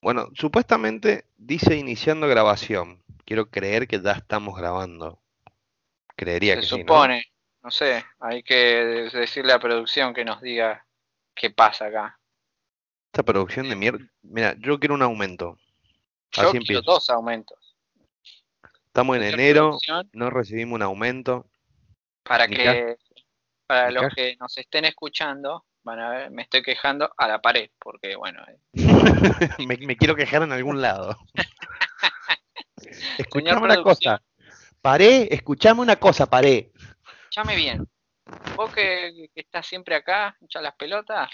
Bueno, supuestamente dice iniciando grabación. Quiero creer que ya estamos grabando. Creería Se que sí, ¿no? supone, ¿no? sé, hay que decirle a producción que nos diga qué pasa acá. Esta producción de mierda. Mira, yo quiero un aumento. Yo Así quiero dos aumentos. Estamos en enero, no recibimos un aumento. Para que para los que nos estén escuchando, van a ver, me estoy quejando a la pared, porque bueno, eh, me, me quiero quejar en algún lado. Escuchame una cosa. Paré, escuchame una cosa, paré. llame bien. Vos que, que estás siempre acá, echas las pelotas.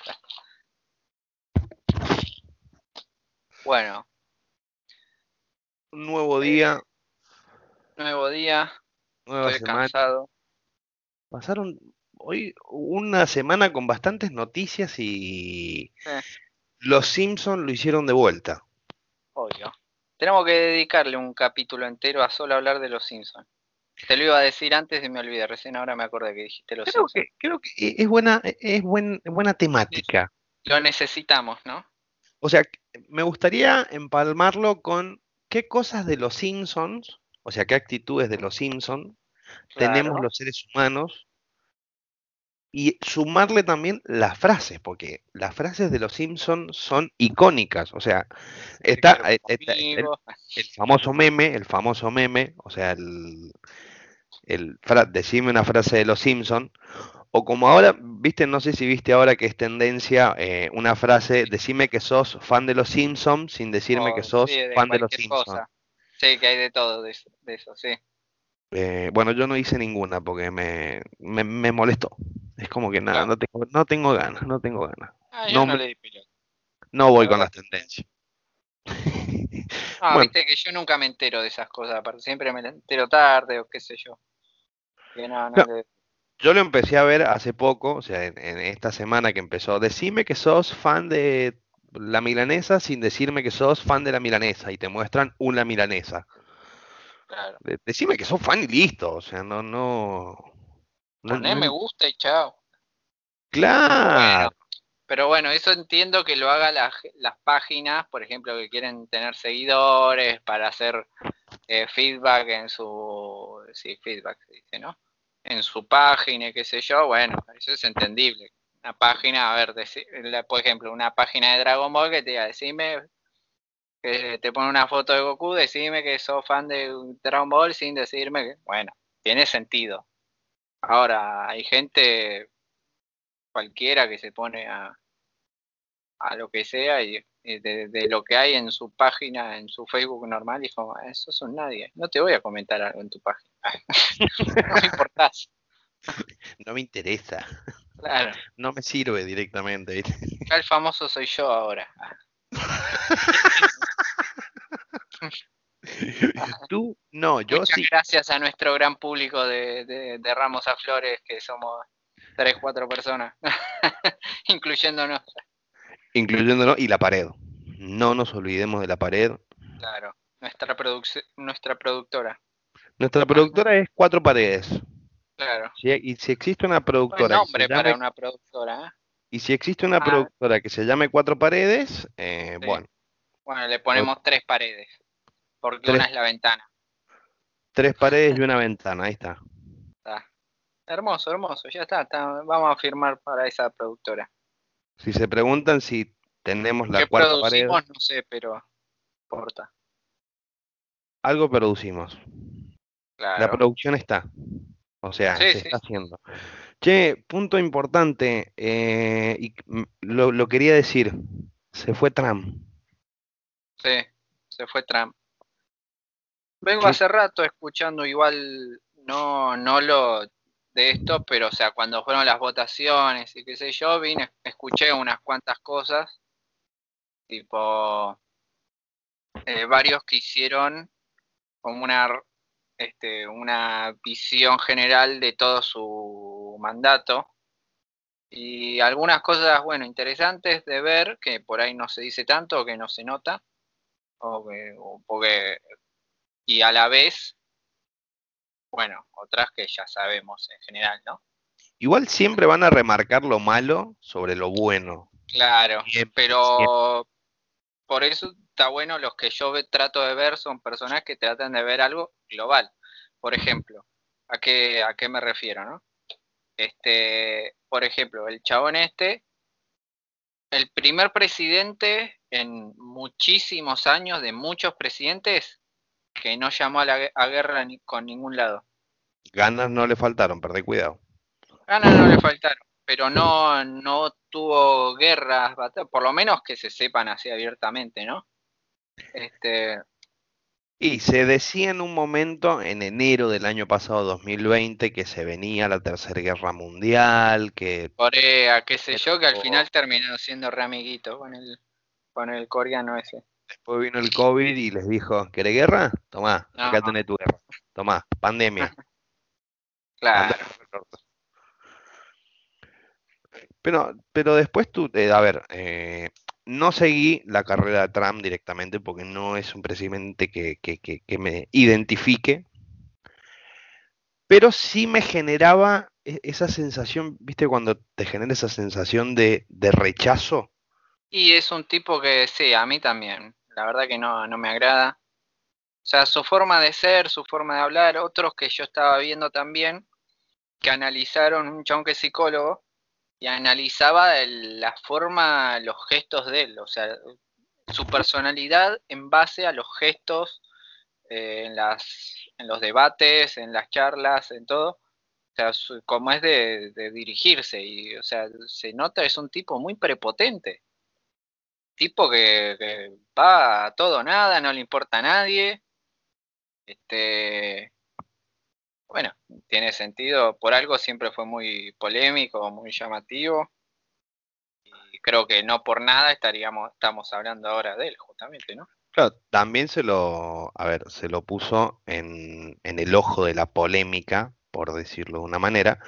Bueno, Un nuevo día, nuevo día, nueva estoy semana. cansado. Pasaron hoy una semana con bastantes noticias y los Simpsons lo hicieron de vuelta. Obvio. Tenemos que dedicarle un capítulo entero a solo hablar de los Simpsons. Te lo iba a decir antes y me olvidé. Recién ahora me acordé que dijiste los Creo Simpsons. que, creo que es buena, es buen, buena temática. Lo necesitamos, ¿no? O sea, me gustaría empalmarlo con qué cosas de los Simpsons, o sea, qué actitudes de los Simpsons tenemos los seres humanos y sumarle también las frases, porque las frases de los Simpsons son icónicas. O sea, está, eh, está- el, famoso meme, el famoso meme, o sea, el, el decime una frase de los Simpsons, o como ahora, viste, no sé si viste ahora que es tendencia eh, una frase, decime que sos fan de los Simpsons sin decirme O, que sos sí, de fan de los Simpsons. Sí, que hay de todo de de eso, sí. Eh, bueno, yo no hice ninguna porque me, me, me molestó. Es como que nada, Claro. no tengo, no tengo ganas, no tengo ganas. Ah, No yo no me- le di pelota. No voy con las tendencias. Ah, Bueno. viste que yo nunca me entero de esas cosas, aparte siempre me entero tarde o qué sé yo. Que no, no No. le- Yo lo empecé a ver hace poco, o sea, en, en esta semana que empezó. Decime que sos fan de la milanesa sin decirme que sos fan de la milanesa y te muestran una milanesa. Claro. De- decime que sos fan y listo, o sea, no, no. no- Poné no- me gusta y chao. claro, Pero bueno, eso entiendo que lo haga la ge- las páginas, por ejemplo, que quieren tener seguidores para hacer eh, feedback en su. Sí, feedback se dice, ¿no? En su página, y qué sé yo. Bueno, eso es entendible. Una página, a ver, por ejemplo, una página de Dragon Ball que te diga, decime. Que te pone una foto de Goku, decime que sos fan de Dragon Ball sin decirme que. Bueno, tiene sentido. Ahora, hay gente cualquiera que se pone a, a lo que sea y, y de, de lo que hay en su página, en su Facebook normal, y como, eso es un nadie. No te voy a comentar algo en tu página. no me importás. no me interesa, Claro, no me sirve directamente, el famoso soy yo ahora. Tú, no, yo Muchas sí. gracias a nuestro gran público de, de, de Ramos a Flores, que somos tres, cuatro personas, incluyéndonos. Incluyéndolo y la pared. No nos olvidemos de la pared. Claro, nuestra, produc- nuestra productora. Nuestra productora es Cuatro Paredes. Claro. Si- y si existe una productora nombre llame- para una productora, ¿eh? y si existe una Ah. productora que se llame Cuatro Paredes, eh, Sí. bueno, Bueno, le ponemos tres paredes, porque Tres. una es la ventana. tres paredes y una ventana, ahí está. Está. Hermoso, hermoso, ya está, está, Vamos a firmar para esa productora. Si se preguntan si tenemos la ¿Qué cuarta pared? No sé, pero importa. algo producimos. La producción está. O sea, Sí, se sí. está haciendo. Che, punto importante, eh, y lo, lo quería decir, se fue Trump. Sí, se fue Trump. Vengo hace rato escuchando igual, no, no lo de esto, pero o sea, cuando fueron las votaciones y qué sé yo, vine, escuché unas cuantas cosas, tipo eh, varios que hicieron como una este, una visión general de todo su mandato. Y algunas cosas, bueno, interesantes de ver que por ahí no se dice tanto o que no se nota o que, o porque y a la vez, bueno, otras que ya sabemos en general, ¿no? Igual siempre van a remarcar lo malo sobre lo bueno. Claro, Siempre, pero por eso está bueno, los que yo trato de ver son personas que tratan de ver algo global. Por ejemplo, ¿a qué, a qué me refiero, no? Este, por ejemplo, el chabón este, el primer presidente en muchísimos años de muchos presidentes que no llamó a la a guerra ni, con ningún lado. Ganas no le faltaron, perdé cuidado. Ganas no le faltaron, pero no, no tuvo guerras, por lo menos que se sepan así abiertamente, ¿no? Este, y se decía en un momento, en enero del año pasado, 2020, que se venía la Tercera Guerra Mundial, que... Corea, qué sé yo, que al final terminó siendo re amiguito con el, con el coreano ese. Después vino el COVID y les dijo, ¿querés guerra? Tomá, acá tenés tu guerra. Tomá, pandemia. claro. Pero, pero después tú, eh, a ver, eh, no seguí la carrera de Trump directamente porque no es un presidente que, me identifique, pero sí me generaba e, esa sensación, viste, cuando te genera esa sensación de, rechazo. Y es un tipo que sí, a mí también, la verdad que no, no me agrada. O sea, su forma de ser, su forma de hablar, otros que yo estaba viendo también, que analizaron, un chon que es psicólogo, y analizaba la forma, los gestos de él, o sea, su personalidad en base a los gestos eh, en, las, en los debates, en las charlas, en todo. O sea, como es de, dirigirse, y o sea, se nota, es un tipo muy prepotente. Tipo que, que va a todo nada, no le importa a nadie. Este, bueno, tiene sentido, por algo siempre fue muy polémico, muy llamativo. Y creo que no por nada estaríamos, estamos hablando ahora de él, justamente, ¿no? Claro, también se lo, a ver, se lo puso en, el ojo de la polémica, por decirlo de una manera,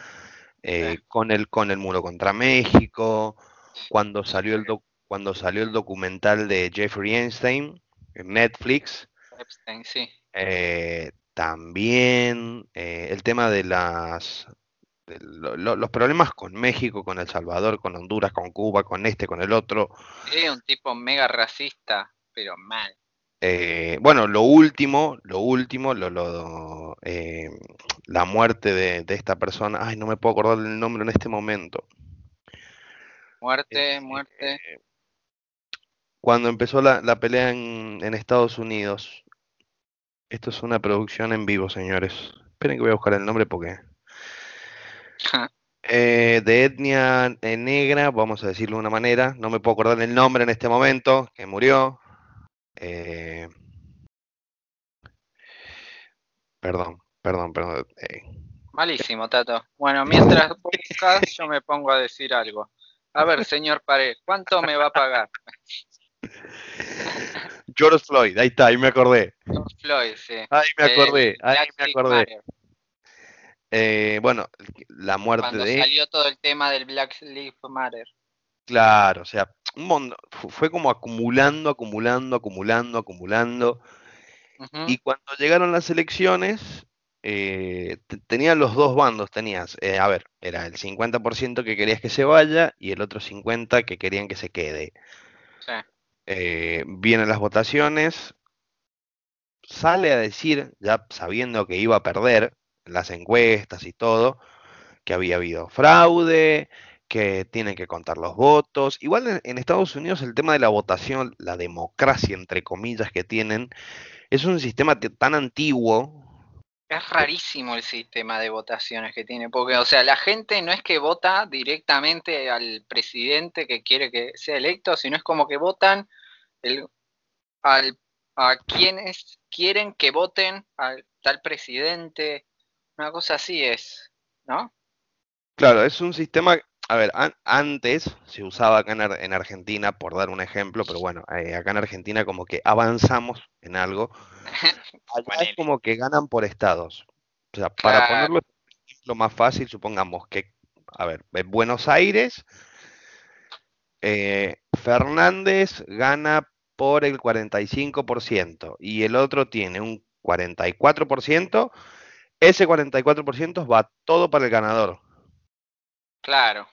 eh, con el con el muro contra México, cuando salió el cuando salió el documental de Jeffrey Einstein en Netflix. Epstein, sí. Eh, también eh, el tema de las los problemas con México, con El Salvador, con Honduras, con Cuba, con este, con el otro. Es un tipo mega racista, pero mal. Eh, bueno, lo último, lo último, lo, eh, la muerte de, esta persona, ay, no me puedo acordar del nombre en este momento. Muerte, muerte. Cuando empezó la, pelea en, en Estados Unidos, esto es una producción en vivo, señores. Esperen que voy a buscar el nombre porque. Eh, de etnia eh, negra, vamos a decirlo de una manera. No me puedo acordar el nombre en este momento, que murió. Eh, perdón, perdón, perdón. Malísimo, Tato. Bueno, mientras buscas, yo me pongo a decir algo. A ver, señor Pared, ¿cuánto me va a pagar? George Floyd, ahí está, ahí me acordé. George Floyd, sí. Ahí me acordé, ahí me acordé. Eh, bueno, la muerte Cuando de. salió todo el tema del Black Lives Matter. Claro, o sea, un fue como acumulando, acumulando, acumulando, acumulando. Y cuando llegaron las elecciones, eh, tenían los dos bandos, tenías, eh, a ver, era el 50% que querías que se vaya y el otro 50% que querían que se quede. Sí. Eh, vienen las votaciones, sale a decir, ya sabiendo que iba a perder las encuestas y todo, que había habido fraude, que tienen que contar los votos. Igual en, Estados Unidos el tema de la votación, la democracia entre comillas que tienen, es un sistema tan antiguo. Es rarísimo el sistema de votaciones que tiene, porque, o sea, la gente no es que vota directamente al presidente que quiere que sea electo, sino es como que votan al, a quienes quieren que voten al tal presidente, una cosa así es, ¿no? Claro, es un sistema, a ver, antes se usaba acá en, Argentina, por dar un ejemplo, pero bueno, eh, acá en Argentina como que avanzamos en algo, es como que ganan por estados. O sea, para ponerlo lo más fácil, supongamos que, a ver, en Buenos Aires, eh, Fernández gana por el 45% y el otro tiene un 44%, ese 44% va todo para el ganador. Claro.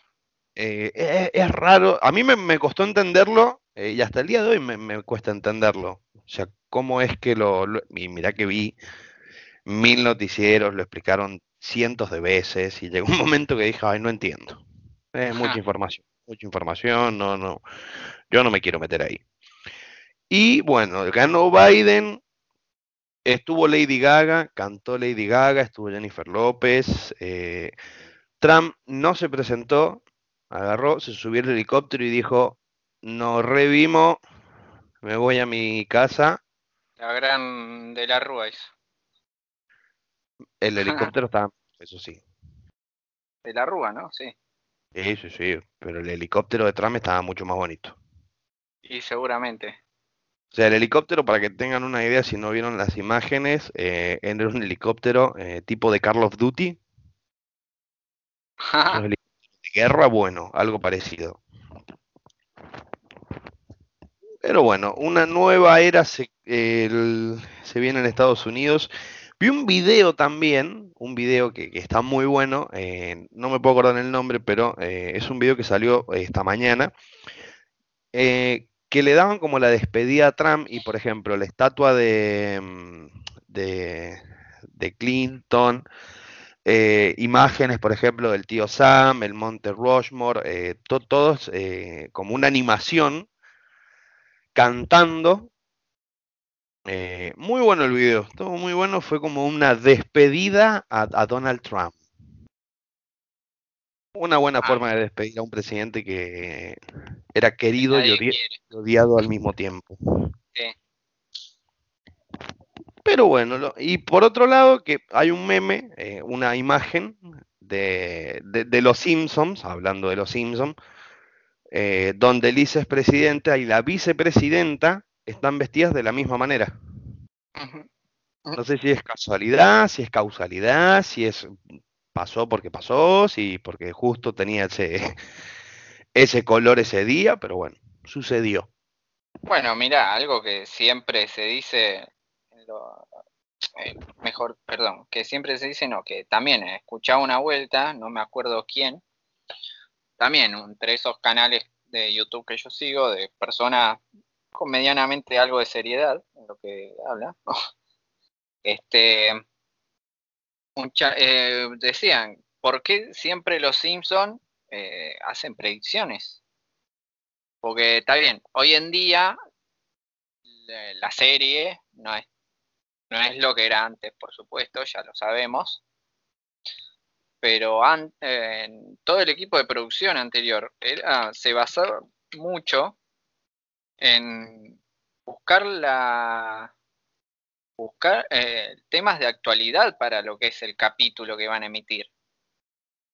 Eh, es, raro, a mí me, costó entenderlo Eh, y hasta el día de hoy me, me cuesta entenderlo. O sea, cómo es que lo, lo- Y mirá que vi mil noticieros, lo explicaron cientos de veces y llegó un momento que dije, ay, no entiendo. Es mucha Ajá. información, mucha información, no, no, yo no me quiero meter ahí. Y bueno, ganó Biden, estuvo Lady Gaga, cantó Lady Gaga, estuvo Jennifer López, eh, Trump no se presentó, agarró, se subió al helicóptero y dijo, nos revimos, me voy a mi casa. La gran de la Rúa hizo. El helicóptero estaba, eso sí, De la Rúa, ¿no? Sí. sí, sí, sí, pero el helicóptero de Trump estaba mucho más bonito. Y seguramente. O sea, el helicóptero, para que tengan una idea, si no vieron las imágenes, eh, era un helicóptero eh, tipo de Call of Duty, los guerra, bueno, algo parecido. Pero bueno, una nueva era se, viene en Estados Unidos. Vi un video también, un video que, está muy bueno, eh, no me puedo acordar el nombre, pero eh, es un video que salió esta mañana, eh, que le daban como la despedida a Trump y, por ejemplo, la estatua de, mm, de, de Clinton, eh, imágenes, por ejemplo, del tío Sam, el Monte Rushmore, eh, to- todos eh, como una animación cantando. Eh, muy bueno el video, estuvo muy bueno, fue como una despedida a, a Donald Trump. Una buena Ah. forma de despedir a un presidente que era querido y odi- quiere. y odiado al mismo tiempo. Sí. Pero bueno, lo- y por otro lado, que hay un meme, eh, una imagen de, de- de los Simpsons, hablando de los Simpsons, eh, donde Lisa es presidenta y la vicepresidenta están vestidas de la misma manera. No sé si es casualidad, si es causalidad, si es pasó porque pasó, si porque justo tenía ese, ese color ese día, pero bueno, sucedió. Bueno, mira, algo que siempre se dice, eh, mejor, perdón, que siempre se dice, no, que también he escuchado una vuelta, no me acuerdo quién, también entre esos canales de YouTube que yo sigo, de personas con medianamente algo de seriedad en lo que habla, este, un eh, decían, ¿por qué siempre los Simpson eh, hacen predicciones? Porque está bien, hoy en día la serie no es, no es lo que era antes, por supuesto, ya lo sabemos. Pero eh, todo el equipo de producción anterior era, se basaba mucho en buscar la buscar eh, temas de actualidad para lo que es el capítulo que van a emitir.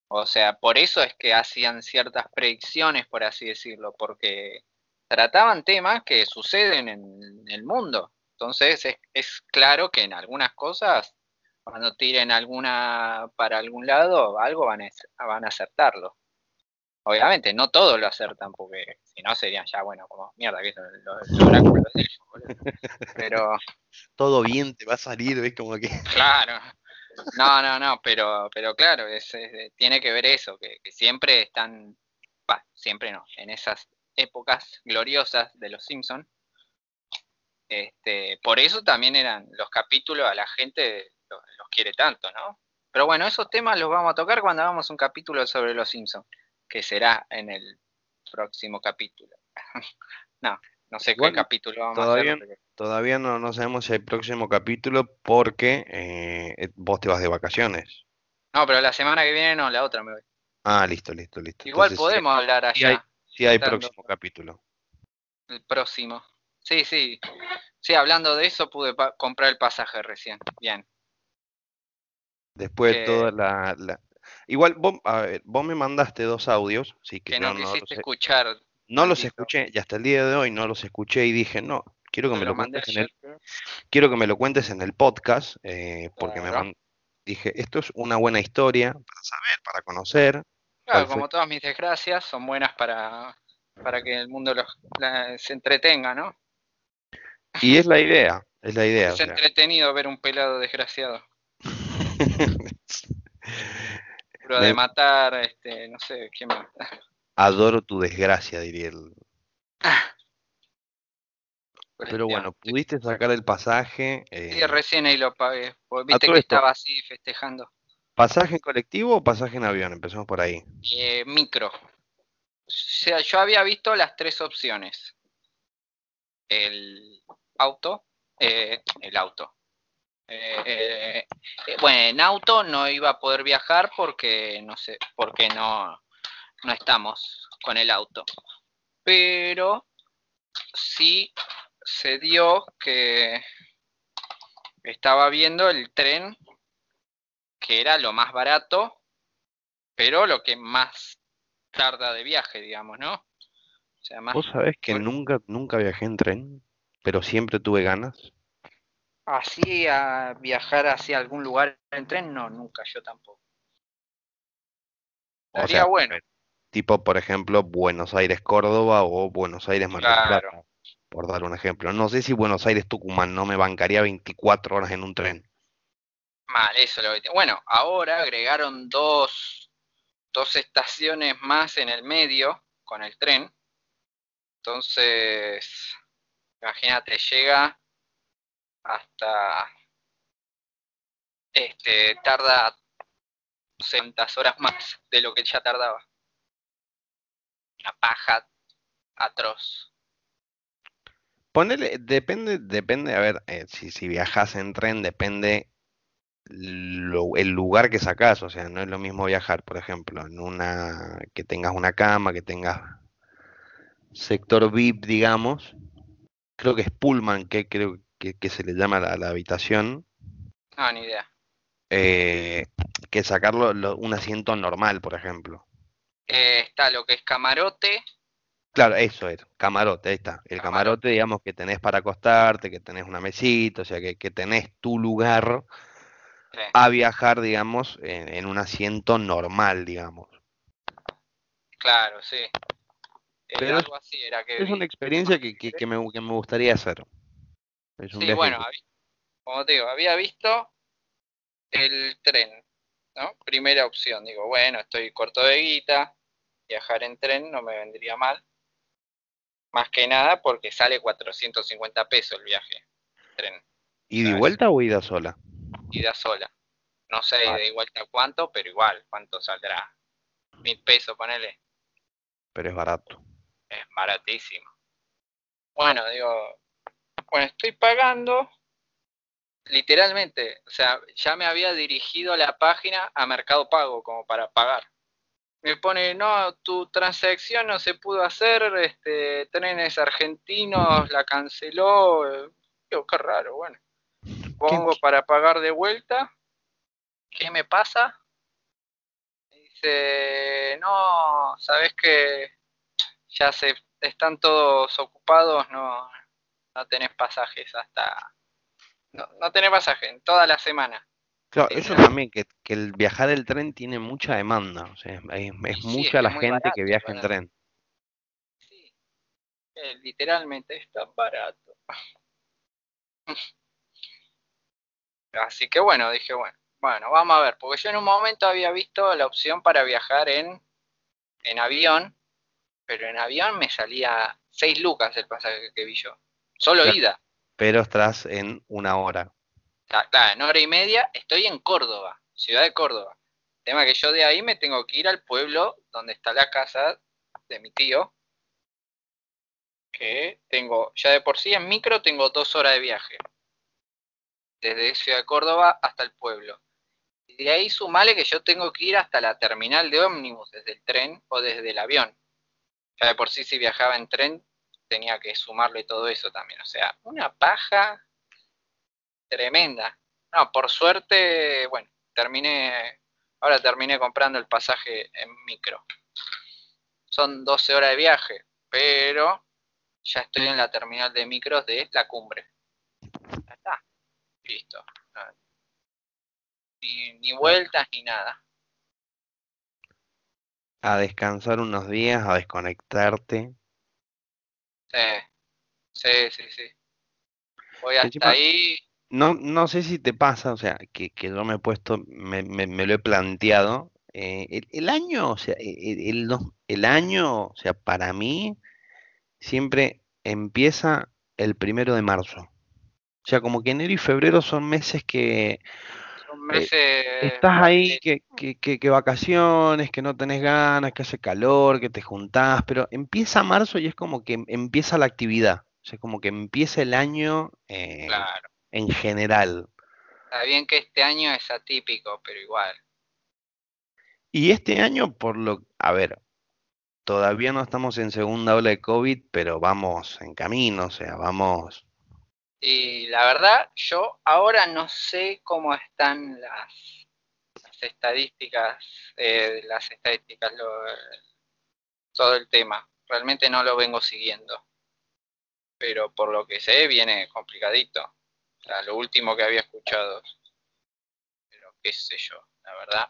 O sea, por eso es que hacían ciertas predicciones, por así decirlo, porque trataban temas que suceden en el mundo. Entonces es, es claro que en algunas cosas, cuando tiren alguna para algún lado, algo van a, van a acertarlo. Obviamente, no todos lo acertan, porque si no serían ya, bueno, como mierda, que es los, los oráculos de ellos, boludo. Pero, Todo bien te va a salir, ves como que claro. No, no, no, pero, pero claro, es, es- tiene que ver eso, que, que siempre están, bah, siempre no, en esas épocas gloriosas de los Simpsons. Este, por eso también eran los capítulos a la gente los, los quiere tanto, ¿no? Pero bueno, esos temas los vamos a tocar cuando hagamos un capítulo sobre los Simpsons, que será en el próximo capítulo. no, no sé Igual, qué capítulo vamos todavía- a hacer. todavía no, no sabemos si hay próximo capítulo porque eh, vos te vas de vacaciones. No, pero la semana que viene no, la otra me voy. Ah, listo, listo, listo. Igual Entonces, podemos hablar sí allá. hay- Sí, hay próximo capítulo. El próximo. Sí, sí. Sí, hablando de eso, pude comprar el pasaje recién. Bien. Después de Eh, toda la, la- Igual vos, a ver, vos me mandaste dos audios, sí que no no, quisiste escuchar. no los escuché y hasta el día de hoy no los escuché y dije, no, quiero que me lo cuentes en el, quiero que me lo cuentes en el podcast, eh, porque me dije, esto es una buena historia para saber, para conocer. Claro, como todas mis desgracias, son buenas para, para que el mundo los, la- se entretenga, ¿no? Y es la idea, es la idea. o Es sea. entretenido ver un pelado desgraciado. Prueba de Me- matar, este, no sé, ¿quién más? Adoro tu desgracia, diría el. Pero bueno, pudiste sacar el pasaje. Sí, eh, recién ahí lo pagué. Viste que estaba así festejando. ¿Pasaje en colectivo o pasaje en avión? Empezamos por ahí. Eh, micro. O sea, yo había visto las tres opciones. El auto, eh, el auto. bueno, en auto no iba a poder viajar porque no sé, porque no, no estamos con el auto. Pero sí se dio que estaba viendo el tren que era lo más barato, pero lo que más tarda de viaje, digamos, ¿no? O sea, más... ¿Vos sabés que nunca, nunca viajé en tren, pero siempre tuve ganas? Así a viajar hacia algún lugar en tren, no, nunca, yo tampoco. Sería bueno. Tipo, por ejemplo, Buenos Aires-Córdoba o Buenos Aires-Mar claro por dar un ejemplo. No sé si Buenos Aires-Tucumán no me bancaría 24 horas en un tren. Mal, eso lo que... Bueno, ahora agregaron dos, dos estaciones más en el medio con el tren. Entonces, imagínate, llega hasta... Este, tarda 60 horas más de lo que ya tardaba. Una paja atroz. Ponele, depende, depende, a ver, eh, si, si viajas en tren, depende el lugar que sacas, o sea, no es lo mismo viajar, por ejemplo, en una, que tengas una cama, que tengas sector VIP, digamos, creo que es Pullman, que creo que, se le llama a la, habitación. Ah, ni idea. Eh, que sacarlo un asiento normal, por ejemplo. Eh, está lo que es camarote, Claro, eso es, camarote, ahí está. El camarote, digamos, que tenés para acostarte, que tenés una mesita, o sea, que, que tenés tu lugar a viajar, digamos, en, un asiento normal, digamos. Claro, sí. Pero algo así era que es una experiencia que, que, me, que, me, gustaría hacer. sí, bueno, como te digo, había visto el tren, ¿no? Primera opción, digo, bueno, estoy corto de guita, viajar en tren no me vendría mal. Más que nada porque sale 450 pesos el viaje. Tren. ¿Ida y vuelta o ida sola? Ida sola. No sé ida y vuelta cuánto, pero igual, ¿cuánto saldrá? Mil pesos, ponele. Pero es barato. Es baratísimo. Bueno, digo, bueno, estoy pagando literalmente, o sea, ya me había dirigido la página a Mercado Pago como para pagar me pone, no, tu transacción no se pudo hacer, este, trenes argentinos la canceló. Digo, qué raro, bueno. Pongo para pagar de vuelta. ¿Qué me pasa? dice, no, sabes que ya se están todos ocupados, no, no tenés pasajes hasta... No, no tenés pasaje en toda la semana. Claro, eso también, que, el viajar el tren tiene mucha demanda, o sea, es, mucha la gente que viaja en tren. Sí, eh, literalmente está barato. Así que bueno, dije, bueno, bueno, vamos a ver, porque yo en un momento había visto la opción para viajar en, en avión, pero en avión me salía 6 lucas el pasaje que vi yo, solo ida. Pero estás en una hora. Claro, en hora y media estoy en Córdoba, ciudad de Córdoba. tema que yo de ahí me tengo que ir al pueblo donde está la casa de mi tío. Que tengo, ya de por sí en micro tengo dos horas de viaje. Desde Ciudad de Córdoba hasta el pueblo. Y de ahí sumale que yo tengo que ir hasta la terminal de ómnibus, desde el tren o desde el avión. Ya de por sí si viajaba en tren tenía que sumarle todo eso también. O sea, una paja tremenda. No, por suerte, bueno, terminé, ahora terminé comprando el pasaje en micro. Son 12 horas de viaje, pero ya estoy en la terminal de micros de la cumbre. Ya está, listo. Ni, ni vueltas ni nada. A descansar unos días, a desconectarte. Sí, sí, sí, sí. Voy hasta ahí no, no sé si te pasa, o sea, que, que yo me he puesto, me, me, lo he planteado. Eh, el, año, o sea, e, e, el, el, año, o sea, para mí siempre empieza el primero de marzo. O sea, como que enero y febrero son meses que Eh, estás ahí, que, que, que- que vacaciones, que no tenés ganas, que hace calor, que te juntás, pero empieza marzo y es como que em- empieza la actividad. O sea, como que empieza el año eh, Claro. en general. Está bien que este año es atípico, pero igual. Y este año, por lo, a ver, todavía no estamos en segunda ola de COVID, pero vamos en camino, o sea, vamos. Y la verdad, yo ahora no sé cómo están las, las estadísticas, eh, las estadísticas, lo- todo el tema. Realmente no lo vengo siguiendo. Pero por lo que sé, viene complicadito. O sea, lo último que había escuchado. Pero qué sé yo, la verdad.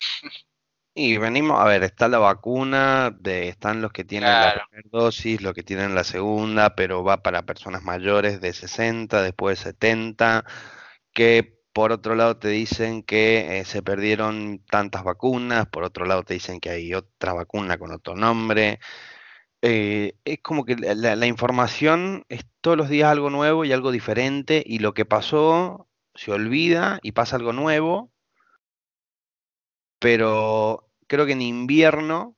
Y venimos, a ver, está la vacuna, de, están los que tienen la primera dosis, los que tienen la segunda, pero va para personas mayores de 60, después de 70, que por otro lado te dicen que eh, se perdieron tantas vacunas, por otro lado te dicen que hay otra vacuna con otro nombre. Eh, es como que la- la información es todos los días algo nuevo y algo diferente, y lo que pasó se olvida y pasa algo nuevo, pero creo que en invierno,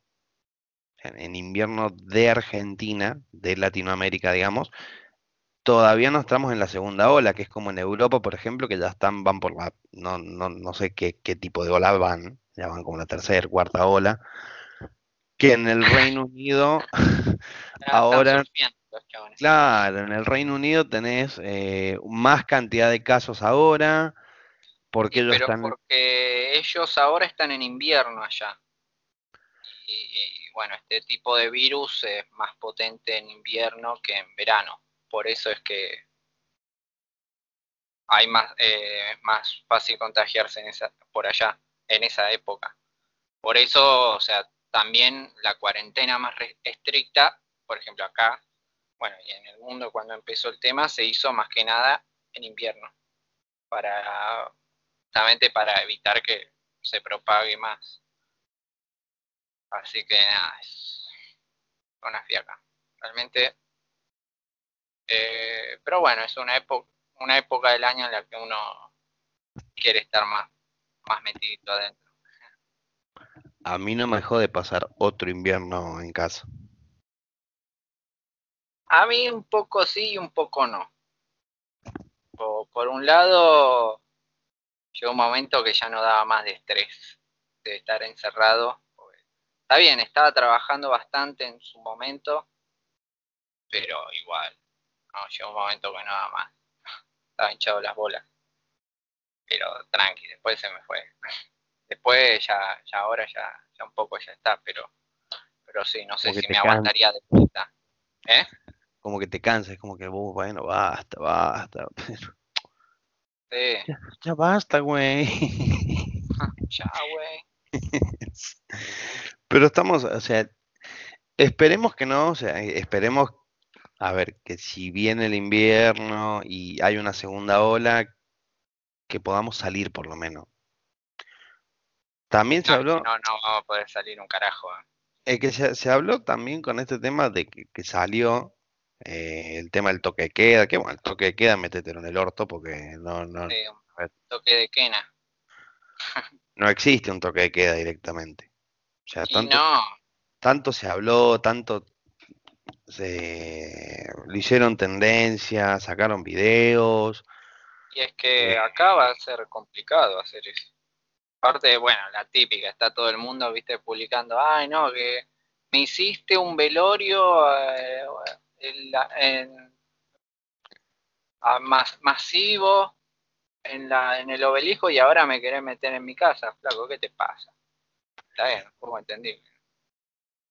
en, invierno de Argentina, de Latinoamérica, digamos, todavía no estamos en la segunda ola, que es como en Europa, por ejemplo, que ya están, van por la, no, no, no sé qué, qué tipo de ola van, ya van como la tercera, cuarta ola, que en el Reino Unido, ahora, claro, en el Reino Unido tenés eh, más cantidad de casos ahora, porque ellos pero porque ellos ahora están en invierno allá. Y, y, bueno, este tipo de virus es más potente en invierno que en verano. Por eso es que hay más, eh, es más fácil contagiarse en esa, por allá, en esa época. Por eso, o sea, también la cuarentena más estricta, por ejemplo acá, bueno, y en el mundo cuando empezó el tema, se hizo más que nada en invierno, para, justamente para evitar que se propague más. Así que nada, es una fiaca. Realmente, eh, pero bueno, es una época, una época del año en la que uno quiere estar más, más metidito adentro. a mí no me dejó de pasar otro invierno en casa. A mí un poco sí y un poco no. Por, por un lado, llegó un momento que ya no daba más de estrés de estar encerrado. Está bien, estaba trabajando bastante en su momento, pero igual, no, llegó un momento que no daba más. Estaba hinchado las bolas. Pero tranqui, después se me fue. Después ya, ya ahora ya, ya un poco ya está, pero, pero sí, no sé Como si me aguantaría de vuelta. ¿Eh? Como que te cansas, como que, "Uh, bueno, basta, basta. pero Ya, ya basta, güey. Ya, güey. Pero estamos, o sea, esperemos que no, o sea, esperemos, a ver, que si viene el invierno y hay una segunda ola, que podamos salir por lo menos. También se habló, no, no vamos a poder salir un carajo. ¿eh? eh, que se, se habló también con este tema de que, que salió eh, el tema del toque de queda, que bueno, el toque de queda métetelo en el orto porque no, no, Sí, un toque de quena. no existe un toque de queda directamente. O sea, tanto, no, tanto se habló, tanto se lo hicieron tendencia, sacaron videos. y es que Eh. acá va a ser complicado hacer eso. Aparte, bueno, la típica, está todo el mundo, viste, publicando, ay, no, que me hiciste un velorio eh, la- en- a mas- masivo en, la, en el obelisco y ahora me querés meter en mi casa, flaco, ¿qué te pasa? Está bien, un poco entendible.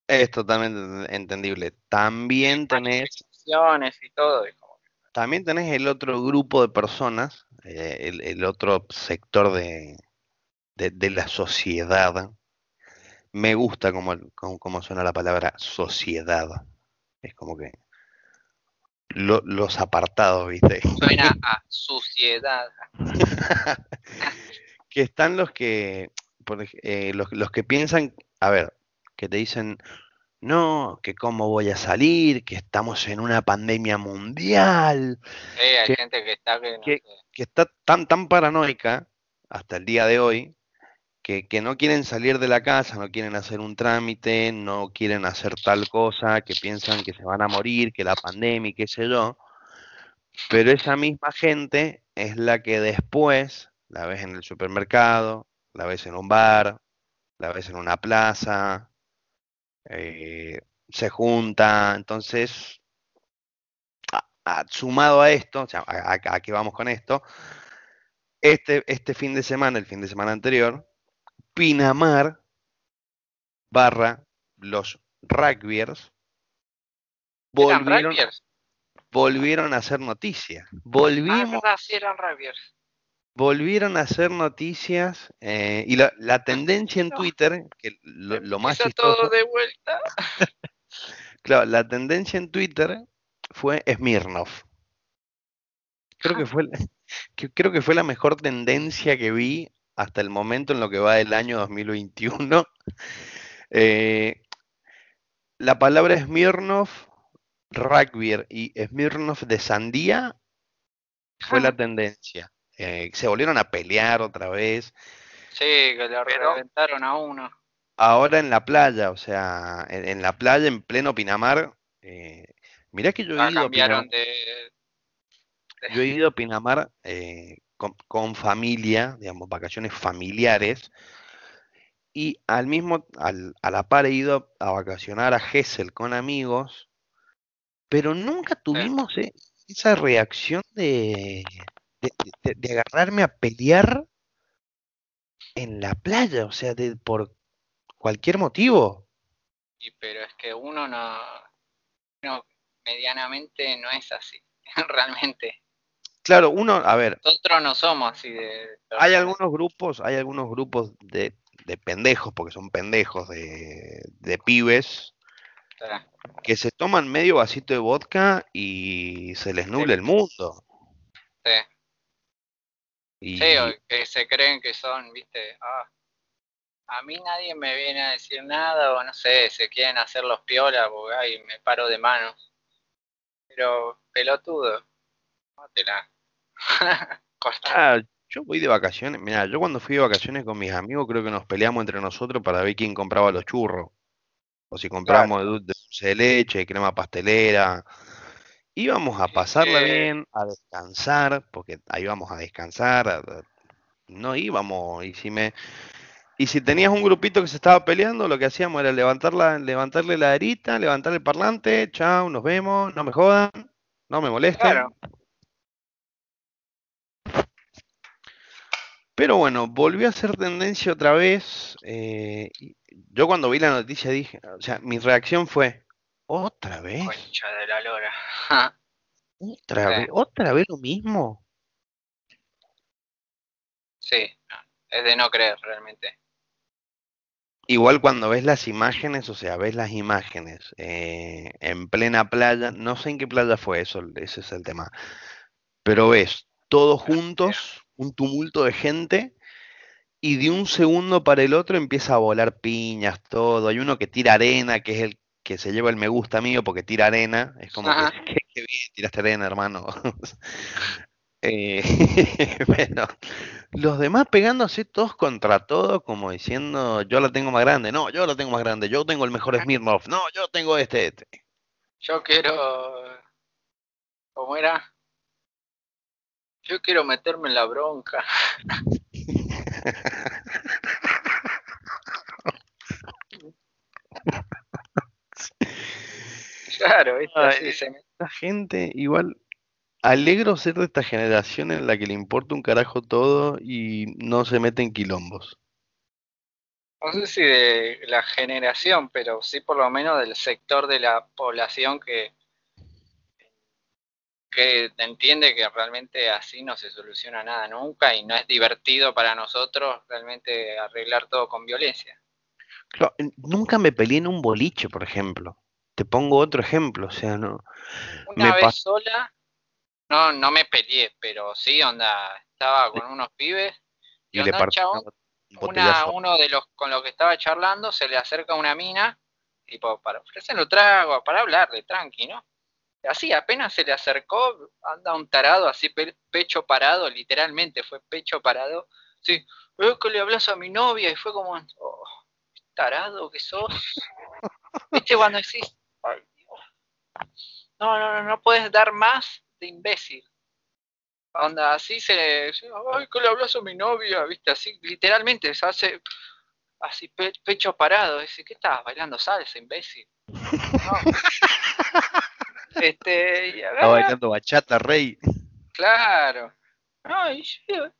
Es totalmente entendible. También tenés, Manifestaciones y todo, y como que, también tenés el otro grupo de personas, eh, el, el otro sector de, de- de la sociedad. Me gusta como, como, como suena la palabra sociedad. Es como que lo- los apartados, ¿viste? suena a suciedad. que están los que, por eh, los, los que piensan, a ver, que te dicen, no, que cómo voy a salir, que estamos en una pandemia mundial. Sí, hay gente que está que, está tan, tan paranoica hasta el día de hoy que, no quieren salir de la casa, no quieren hacer un trámite, no quieren hacer tal cosa, que piensan que se van a morir, que la pandemia, qué sé yo. Pero esa misma gente es la que después la ves en el supermercado, la ves en un bar, la ves en una plaza, eh, se junta, entonces, sumado a esto, o sea, a, qué vamos con esto, este, este fin de semana, el fin de semana anterior, Pinamar barra los rugbyers volvieron, volvieron a hacer noticia. Volvimos, ah, eran volvieron a hacer noticias eh, y la, tendencia en Twitter, que lo, más chistoso, todo de vuelta. claro, la tendencia en Twitter fue Smirnov. Creo que fue creo que fue la mejor tendencia que vi hasta el momento en lo que va del año 2021. Eh, la palabra Smirnov, rugby y Smirnov de sandía fue la tendencia. Eh, se volvieron a pelear otra vez. Sí, que le reventaron a uno. Ahora en la playa, o sea, en, la playa en pleno Pinamar. Eh, mirá que yo he ah, ido a Pinamar. Yo he ido a Pinamar eh, con, familia, digamos, vacaciones familiares. Y al mismo, al, a la par he ido a vacacionar a Gessel con amigos, pero nunca tuvimos esa reacción de, de, agarrarme a pelear en la playa, o sea, de, por cualquier motivo. Y pero es que uno no, no, medianamente no es así, realmente. Claro, uno, a ver. Nosotros no somos así de. Hay algunos grupos, hay algunos grupos de, de pendejos, porque son pendejos de, de pibes, que se toman medio vasito de vodka y se les nubla el mundo. Sí. Sí, o que se creen que son, viste, ah, a mí nadie me viene a decir nada, o no sé, se quieren hacer los piolas, porque ay, me paro de manos. Pero, pelotudo, ah, yo voy de vacaciones, mira, yo cuando fui de vacaciones con mis amigos creo que nos peleamos entre nosotros para ver quién compraba los churros. O si compramos de dulce de leche, crema pastelera, íbamos a pasarla bien, a descansar, porque ahí íbamos a descansar, no íbamos, y si me y si tenías un grupito que se estaba peleando, lo que hacíamos era levantarla, levantarle la herita, levantar el parlante, chao, nos vemos, no me jodan, no me molesten. Pero bueno, volvió a ser tendencia otra vez. Eh, yo cuando vi la noticia dije, o sea, mi reacción fue, ¿Otra vez? Concha de la lora. ¿Otra vez? ¿Otra vez lo mismo? Sí, es de no creer realmente. Igual cuando ves las imágenes, o sea, ves las imágenes eh, en plena playa, no sé en qué playa fue eso, ese es el tema, pero ves todos juntos, un tumulto de gente, y de un segundo para el otro empieza a volar piñas, todo, hay uno que tira arena, que es el que se lleva el me gusta mío porque tira arena, es como que, qué bien, tiraste arena, hermano. eh, bueno, los demás pegándose todos contra todo, como diciendo, yo la tengo más grande, no, yo la tengo más grande, yo tengo el mejor Smirnoff, no, yo tengo este, este. Yo quiero, ¿cómo era? Yo quiero meterme en la bronca. Claro, La gente, igual, alegro ser de esta generación en la que le importa un carajo todo y no se mete en quilombos. No sé si de la generación, pero sí por lo menos del sector de la población que, que entiende que realmente así no se soluciona nada nunca y no es divertido para nosotros realmente arreglar todo con violencia. nunca me peleé en un boliche, por ejemplo te pongo otro ejemplo, o sea, no. Una vez sola, no, no me peleé, pero sí, onda, estaba con unos pibes y, onda, uno de los con los que estaba charlando se le acerca una mina tipo, para ofrecerle un trago, para hablarle, tranqui, ¿no? Así, apenas se le acercó, anda un tarado, así pecho parado, literalmente fue pecho parado. Sí, veo que le hablas a mi novia y fue como, oh, tarado que sos. ¿Viste cuando decís, no, no, no, no puedes dar más de imbécil? Onda, así se le, ay, que le hablas a mi novia, ¿viste? Así, literalmente, se hace así pecho parado, dice, ¿qué estás bailando salsa, imbécil? este, y Estaba bailando bachata, rey. Claro. No, y yo,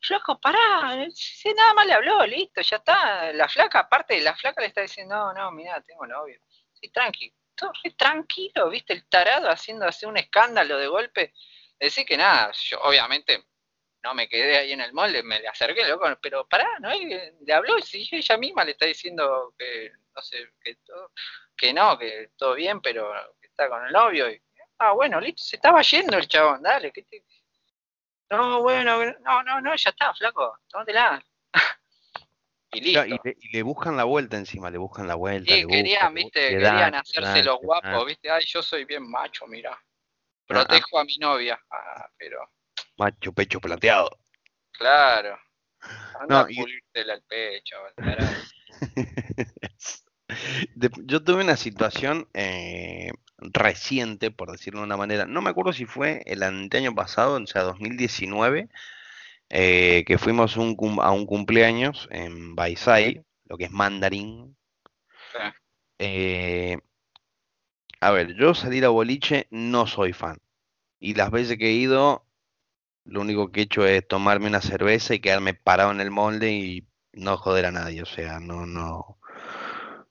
flaco, pará, si nada más le habló, listo, ya está. La flaca, aparte de la flaca le está diciendo, no, no, mira, tengo novio. Sí, tranqui, todo tranquilo, viste, el tarado haciendo así un escándalo de golpe. Decir que nada, yo obviamente no me quedé ahí en el molde, me le acerqué, loco, pero pará, ¿no? le habló y ella misma le está diciendo que, no sé, que, todo, que no, que todo bien, pero está con el novio. Y, ah, bueno, listo, se estaba yendo el chabón, dale, ¿qué te... No, bueno, no, no, no, ya está, flaco, tómatela. y listo. y, le, buscan la vuelta encima, le buscan la vuelta. Sí, querían, viste, querían hacerse los guapos, viste, ay, yo soy bien macho, mira. Protejo a mi novia, ah, pero macho pecho plateado. Claro. Anda no, al pecho. yo tuve una situación eh, reciente, por decirlo de una manera. No me acuerdo si fue el año pasado, o sea, 2019, eh, que fuimos un, a un cumpleaños en Baisai, lo que es mandarín. Eh, a ver, yo salir a boliche no soy fan. Y las veces que he ido, lo único que he hecho es tomarme una cerveza y quedarme parado en el molde y no joder a nadie. O sea, no, no.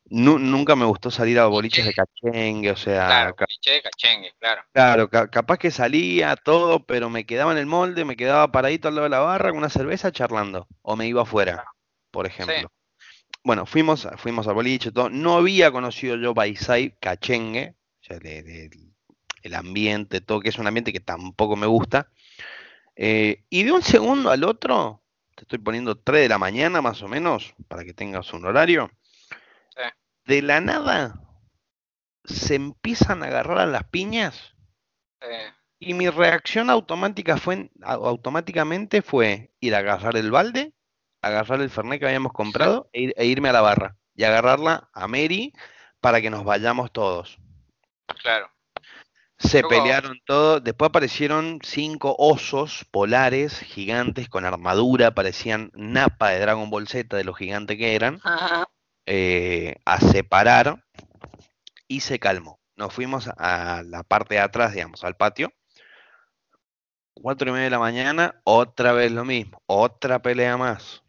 Nunca me gustó salir a boliches de cachengue, o sea. Claro, boliche de cachengue, claro. Claro, capaz que salía todo, pero me quedaba en el molde, me quedaba paradito al lado de la barra con una cerveza charlando. O me iba afuera, por ejemplo. Bueno, fuimos, fuimos al boliche, todo. No había conocido yo Baisai cachengue, o sea, el ambiente, todo, que es un ambiente que tampoco me gusta. Eh, y de un segundo al otro, te estoy poniendo 3 de la mañana más o menos, para que tengas un horario. De la nada se empiezan a agarrar a las piñas. Y mi reacción automática fue, automáticamente fue ir a agarrar el balde, agarrar el fernet que habíamos comprado e, e, irme a la barra. Y agarrarla a Mary para que nos vayamos todos. Claro. Se pelearon todo. Después aparecieron cinco osos polares gigantes con armadura, parecían napa de Dragon Ball Z de lo gigante que eran, eh, a separar y se calmó. Nos fuimos a la parte de atrás, digamos, al patio. Cuatro y media de la mañana, otra vez lo mismo, otra pelea más.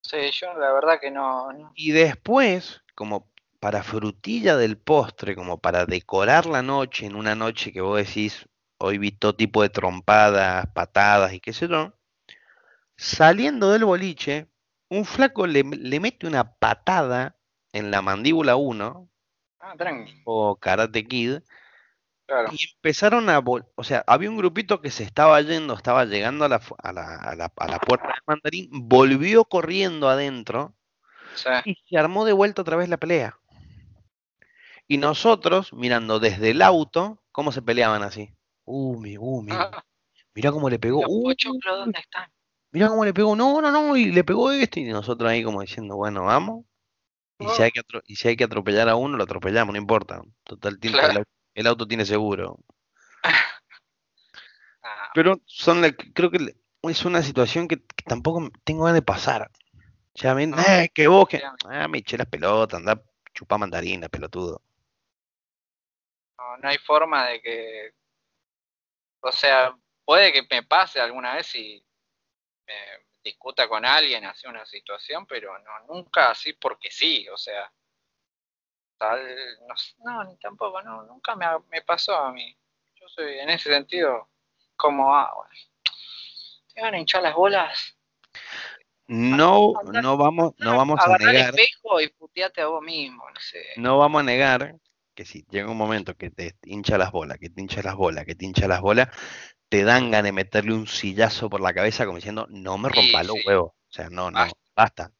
Sí, yo la verdad que no. Y después, como para frutilla del postre, como para decorar la noche, en una noche que vos decís, hoy vi todo tipo de trompadas, patadas y qué sé yo, saliendo del boliche, un flaco le, mete una patada en la mandíbula 1, ah, o Karate Kid, y empezaron a, o sea, había un grupito que se estaba yendo, estaba llegando a la, a la, a la, a la puerta del mandarín, volvió corriendo adentro, y se armó de vuelta otra vez la pelea. Y nosotros, mirando desde el auto, cómo se peleaban así. Uh, mi, uh, mira, mira cómo le pegó. Uh, ¿dónde están? Mira cómo le pegó. No, no, no, y le pegó este. Y nosotros ahí como diciendo, bueno, vamos. Y, si, oh. hay que y si hay que atropellar a uno, lo atropellamos, no importa. Total, el, auto tiene seguro. Ah. Pero son creo que es una situación que, tampoco tengo ganas de pasar. Ya ven, eh, que vos, que. Ah, me eché las pelotas, anda chupá mandarina, pelotudo no hay forma de que, o sea, puede que me pase alguna vez y me discuta con alguien hacia una situación, pero no, nunca así porque sí, o sea, tal, no, ni tampoco, no, nunca me, me pasó a mí. Yo soy en ese sentido como, ah, bueno, te van a hinchar las bolas. No, no vamos, no vamos a negar. El espejo y puteate a vos mismo, no sé. No vamos a negar que si llega un momento que te hincha las bolas, que te hincha las bolas, que te hincha las bolas, te dan ganas de meterle un sillazo por la cabeza como diciendo, no me rompa los huevos. O sea, no, no, basta.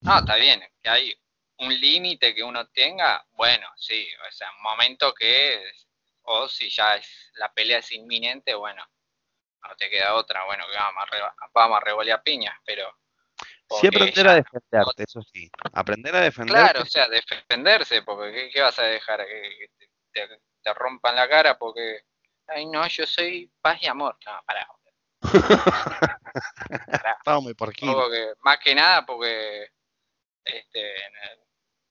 No, está bien, que hay un límite que uno tenga, bueno, sí, o sea, un momento que, o si ya es, la pelea es inminente, bueno, no te queda otra, bueno, que vamos a, vamos a revolear piñas, pero... Sí aprender a defenderte, eso sí. Aprender a defenderte. Claro, o sea, defenderse, porque ¿qué, vas a dejar? ¿Que, te, rompan la cara porque... Ay, no, yo soy paz y amor. No, pará. Vamos, por porque, Más que nada porque este,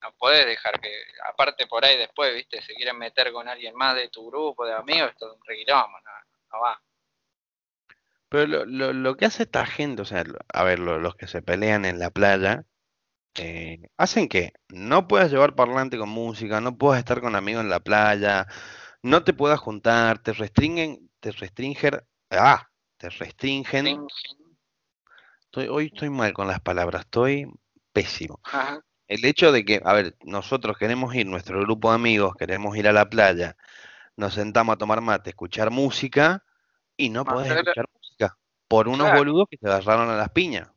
no puedes dejar que, aparte por ahí después, viste, se quieren meter con alguien más de tu grupo de amigos, esto es un reguilón, no, no va. Pero lo, lo, lo, que hace esta gente, o sea, a ver, los que se pelean en la playa, eh, hacen que no puedas llevar parlante con música, no puedas estar con amigos en la playa, no te puedas juntar, te restringen, te restringen, ah, te restringen. Estoy, hoy estoy mal con las palabras, estoy pésimo. El hecho de que, a ver, nosotros queremos ir, nuestro grupo de amigos, queremos ir a la playa, nos sentamos a tomar mate, escuchar música y no podés escuchar por unos boludos que se agarraron a las piñas.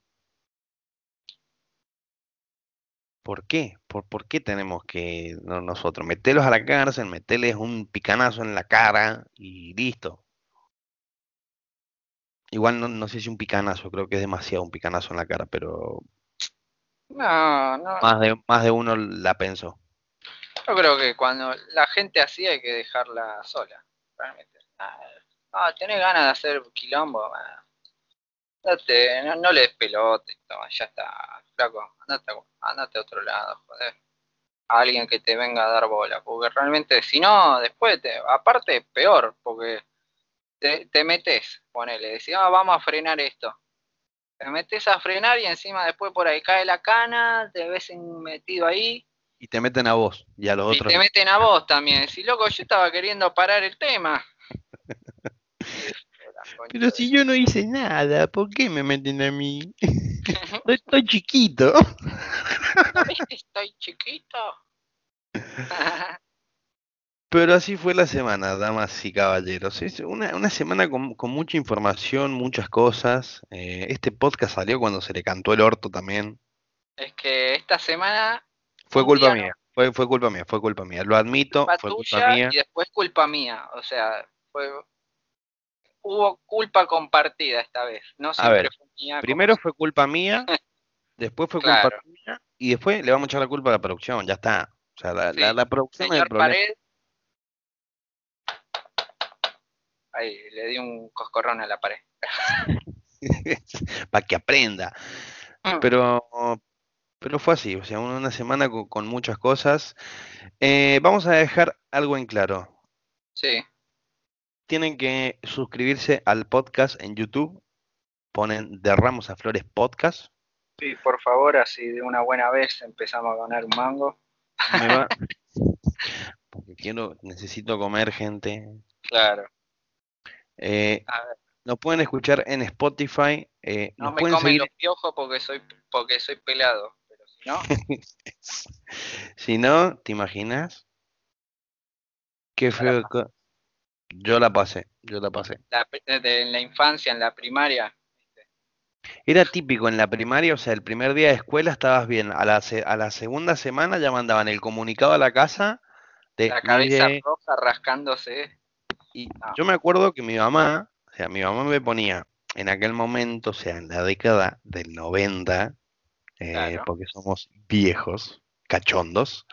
¿Por qué? ¿Por, ¿Por, qué tenemos que nosotros meterlos a la cárcel, meterles un picanazo en la cara y listo? Igual no, no sé si un picanazo, creo que es demasiado un picanazo en la cara, pero no, no. Más de, más de uno la pensó. Yo creo que cuando la gente así hay que dejarla sola. Realmente. Ah, tenés ganas de hacer quilombo, no, le des pelote, ya está, flaco, andate, andate a otro lado, joder. A alguien que te venga a dar bola, porque realmente si no, después, te, aparte peor, porque te, te metes, ponele, decís, ah, vamos a frenar esto. Te metes a frenar y encima después por ahí cae la cana, te ves metido ahí. Y te meten a vos y a los otros. Y te meten a vos también. Si loco, yo estaba queriendo parar el tema. Pero si yo no hice nada, ¿por qué me meten a mí? estoy, chiquito. estoy chiquito? Pero así fue la semana, damas y caballeros. Es una, una semana con, con, mucha información, muchas cosas. Eh, este podcast salió cuando se le cantó el orto también. Es que esta semana... Fue culpa mía, fue, fue culpa mía, fue culpa mía. Lo admito, fue culpa mía. Y después culpa mía. O sea, fue hubo culpa compartida esta vez. No siempre fue mía. Primero fue culpa mía, después fue culpa mía, y después le vamos a echar la culpa a la producción, ya está. O sea, la, la, producción Señor Pared. Ahí, le di un coscorrón a la pared. Para que aprenda. Mm. Pero, pero fue así, o sea, una semana con, muchas cosas. Eh, vamos a dejar algo en claro. Sí tienen que suscribirse al podcast en YouTube. Ponen de Ramos a Flores Podcast. Sí, por favor, así de una buena vez empezamos a ganar un mango. Porque quiero, necesito comer, gente. Claro. Eh, nos pueden escuchar en Spotify. Eh, no me pueden comen los piojos porque soy, porque soy pelado. Pero si no. si no, ¿te imaginas? Qué feo. Yo la pasé, yo la pasé. en la infancia, en la primaria. Era típico en la primaria, o sea, el primer día de escuela estabas bien, a la, a la segunda semana ya mandaban el comunicado a la casa de... La cabeza roja rascándose. Y yo me acuerdo que mi mamá, o sea, mi mamá me ponía en aquel momento, o sea, en la década del 90, eh, porque somos viejos, cachondos,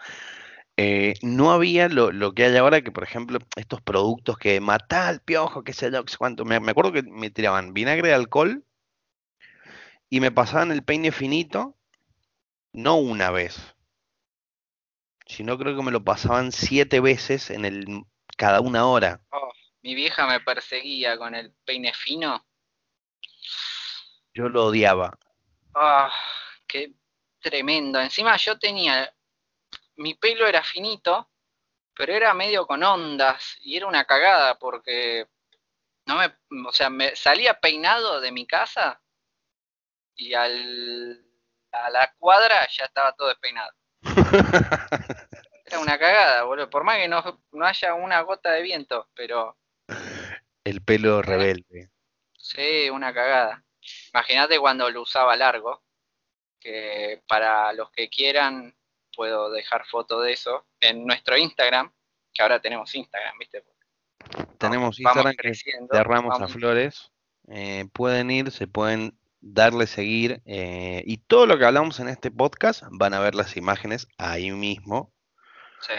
eh, no había lo, lo, que hay ahora, que por ejemplo, estos productos que mata al piojo, que sé yo, cuánto. Me, acuerdo que me tiraban vinagre de alcohol y me pasaban el peine finito, no una vez, sino creo que me lo pasaban siete veces en el cada una hora. Oh, mi vieja me perseguía con el peine fino. Yo lo odiaba. Ah, qué tremendo. Encima yo tenía mi pelo era finito, pero era medio con ondas y era una cagada porque no me, o sea, me salía peinado de mi casa y al, a la cuadra ya estaba todo despeinado. era una cagada, boludo. Por más que no, no haya una gota de viento, pero. El pelo rebelde. Sí, una cagada. Imagínate cuando lo usaba largo, que para los que quieran puedo dejar foto de eso en nuestro Instagram, que ahora tenemos Instagram, ¿viste? Tenemos Instagram que de Ramos a Flores. Eh, pueden ir, se pueden darle seguir eh, y todo lo que hablamos en este podcast van a ver las imágenes ahí mismo. Sí.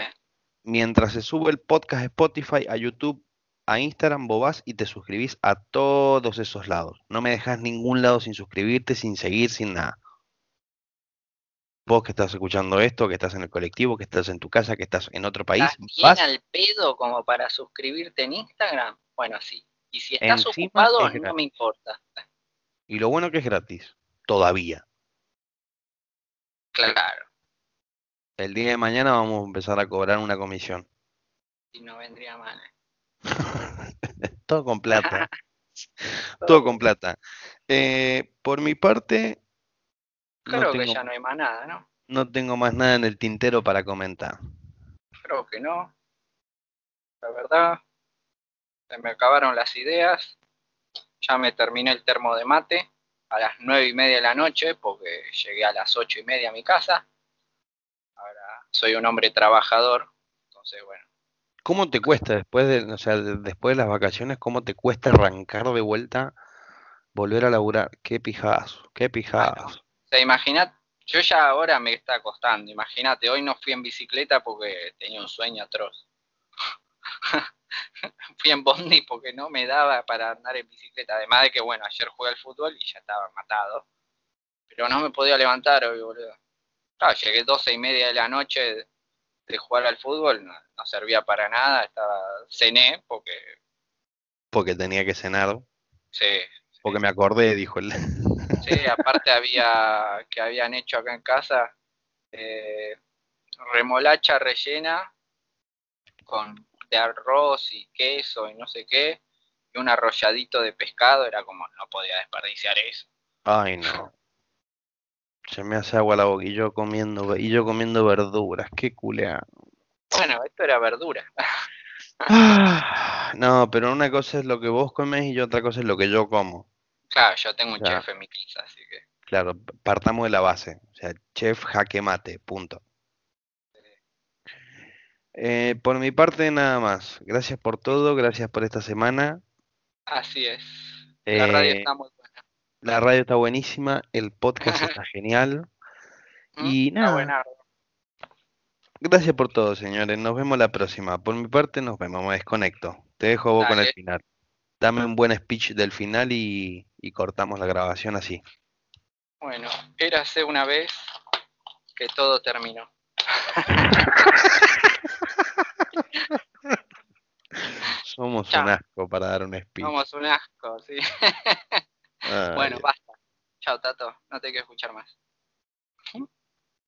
Mientras se sube el podcast a Spotify, a YouTube, a Instagram, vas y te suscribís a todos esos lados. No me dejas ningún lado sin suscribirte, sin seguir, sin nada. Vos que estás escuchando esto, que estás en el colectivo, que estás en tu casa, que estás en otro país. ¿Estás al pedo como para suscribirte en Instagram? Bueno, sí. Y si estás ocupado, no me importa. Y lo bueno que es gratis, todavía. Claro. El día de mañana vamos a empezar a cobrar una comisión. Y no vendría mal. Todo con plata. Todo con plata. Eh, por mi parte. Creo que ya no hay más nada, ¿no? No tengo más nada en el tintero para comentar. Creo que no. La verdad, se me acabaron las ideas. Ya me terminé el termo de mate a las nueve y media de la noche porque llegué a las ocho y media a mi casa. Ahora soy un hombre trabajador, entonces bueno. ¿Cómo te cuesta después de, o sea, después de las vacaciones, cómo te cuesta arrancar de vuelta, volver a laburar? Qué pijazo, qué pijazo. Sea, imagínate, yo ya ahora me está costando, imagínate, hoy no fui en bicicleta porque tenía un sueño atroz. fui en bondi porque no me daba para andar en bicicleta. Además de que, bueno, ayer jugué al fútbol y ya estaba matado. Pero no me podía levantar hoy, boludo. Claro, llegué doce y media de la noche de jugar al fútbol, no, servía para nada. Estaba, cené porque... Porque tenía que cenar. Sí. Porque me acordé, dijo él. Sí, aparte había, que habían hecho acá en casa, eh, remolacha rellena con arroz y queso y no sé qué, y un arrolladito de pescado, era como, no podía desperdiciar eso. Ay, no. Se me hace agua la boca y yo comiendo, y yo comiendo verduras, qué culea. Bueno, esto era verdura. Ah, no, pero una cosa es lo que vos comes y otra cosa es lo que yo como. Claro, yo tengo un chef en mi casa, así que. Claro, partamos de la base. O sea, chef jaque mate, punto. Eh, por mi parte, nada más. Gracias por todo, gracias por esta semana. Así es. La radio eh, está muy buena. La radio está buenísima, el podcast está genial. Mm, y nada. Gracias por todo, señores. Nos vemos la próxima. Por mi parte, nos vemos. Me desconecto. Te dejo vos con el final. Dame un buen speech del final y, y cortamos la grabación así. Bueno, érase una vez que todo terminó. Somos un asco para dar un speech. Somos un asco, sí. bueno, basta. Chao, Tato. No te quiero escuchar más.